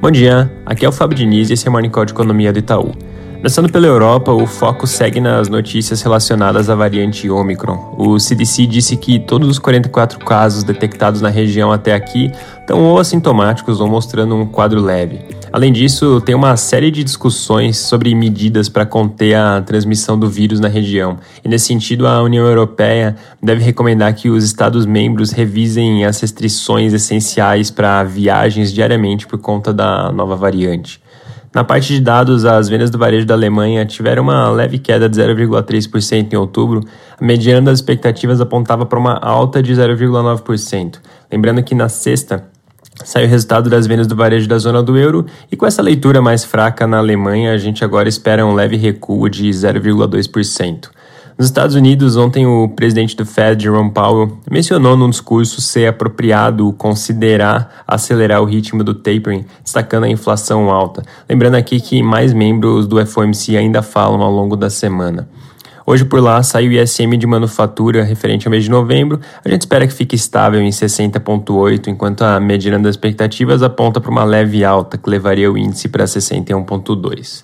Bom dia, aqui é o Fábio Diniz e esse é o Morning Call de Economia do Itaú. Começando pela Europa, o foco segue nas notícias relacionadas à variante Omicron. O CDC disse que todos os 44 casos detectados na região até aqui estão ou assintomáticos ou mostrando um quadro leve. Além disso, tem uma série de discussões sobre medidas para conter a transmissão do vírus na região. E nesse sentido, a União Europeia deve recomendar que os Estados-membros revisem as restrições essenciais para viagens diariamente por conta da nova variante. Na parte de dados, as vendas do varejo da Alemanha tiveram uma leve queda de 0,3% em outubro. A mediana das expectativas apontava para uma alta de 0,9%. Lembrando que na sexta, Saiu o resultado das vendas do varejo da zona do euro e com essa leitura mais fraca na Alemanha, a gente agora espera um leve recuo de 0,2%. Nos Estados Unidos, ontem o presidente do Fed, Jerome Powell, mencionou num discurso ser apropriado considerar acelerar o ritmo do tapering, destacando a inflação alta. Lembrando aqui que mais membros do FOMC ainda falam ao longo da semana. Hoje por lá saiu o ISM de manufatura referente ao mês de novembro. A gente espera que fique estável em 60,8, enquanto a mediana das expectativas aponta para uma leve alta, que levaria o índice para 61,2.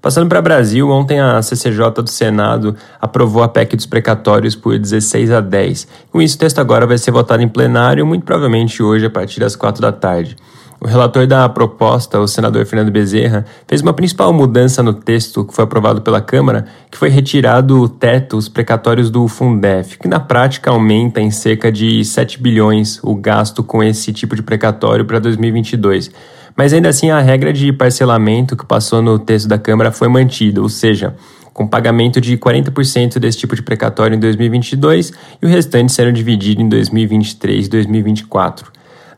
Passando para o Brasil, ontem a CCJ do Senado aprovou a PEC dos precatórios por 16 a 10. Com isso, o texto agora vai ser votado em plenário, muito provavelmente hoje, a partir das 4 da tarde. O relator da proposta, o senador Fernando Bezerra, fez uma principal mudança no texto que foi aprovado pela Câmara, que foi retirado o teto, os precatórios do Fundef, que na prática aumenta em cerca de 7 bilhões o gasto com esse tipo de precatório para 2022. Mas ainda assim a regra de parcelamento que passou no texto da Câmara foi mantida, ou seja, com pagamento de 40% desse tipo de precatório em 2022 e o restante sendo dividido em 2023 e 2024.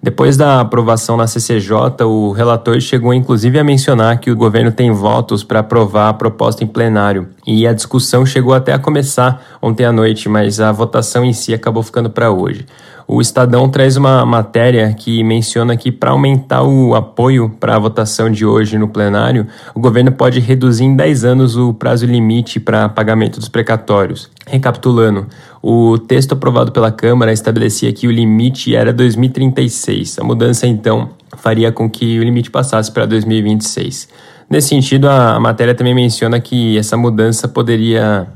Depois da aprovação na CCJ, o relator chegou inclusive a mencionar que o governo tem votos para aprovar a proposta em plenário. E a discussão chegou até a começar ontem à noite, mas a votação em si acabou ficando para hoje. O Estadão traz uma matéria que menciona que para aumentar o apoio para a votação de hoje no plenário, o governo pode reduzir em 10 anos o prazo limite para pagamento dos precatórios. Recapitulando, o texto aprovado pela Câmara estabelecia que o limite era 2036. A mudança, então, faria com que o limite passasse para 2026. Nesse sentido, a matéria também menciona que essa mudança poderia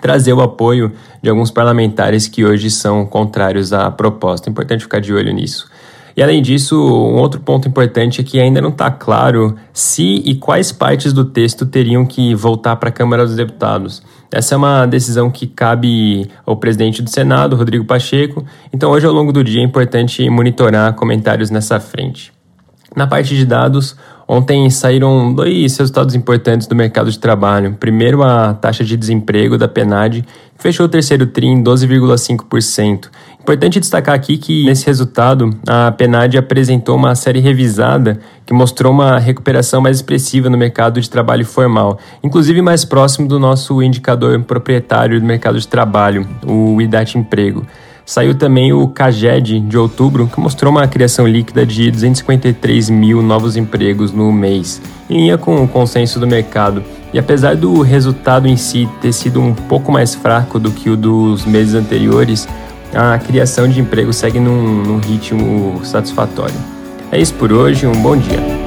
trazer o apoio de alguns parlamentares que hoje são contrários à proposta. É importante ficar de olho nisso. E além disso, um outro ponto importante é que ainda não está claro se e quais partes do texto teriam que voltar para a Câmara dos Deputados. Essa é uma decisão que cabe ao presidente do Senado, Rodrigo Pacheco. Então, hoje, ao longo do dia, é importante monitorar comentários nessa frente. Na parte de dados, Ontem saíram dois resultados importantes do mercado de trabalho. Primeiro, a taxa de desemprego da PNAD, que fechou o terceiro TRI em 12,5%. Importante destacar aqui que, nesse resultado, a PNAD apresentou uma série revisada que mostrou uma recuperação mais expressiva no mercado de trabalho formal, inclusive mais próximo do nosso indicador proprietário do mercado de trabalho, o IDAT Emprego. Saiu também o CAGED de outubro, que mostrou uma criação líquida de 253 mil novos empregos no mês, em linha com o consenso do mercado. E apesar do resultado em si ter sido um pouco mais fraco do que o dos meses anteriores, a criação de emprego segue num, num ritmo satisfatório. É isso por hoje, um bom dia.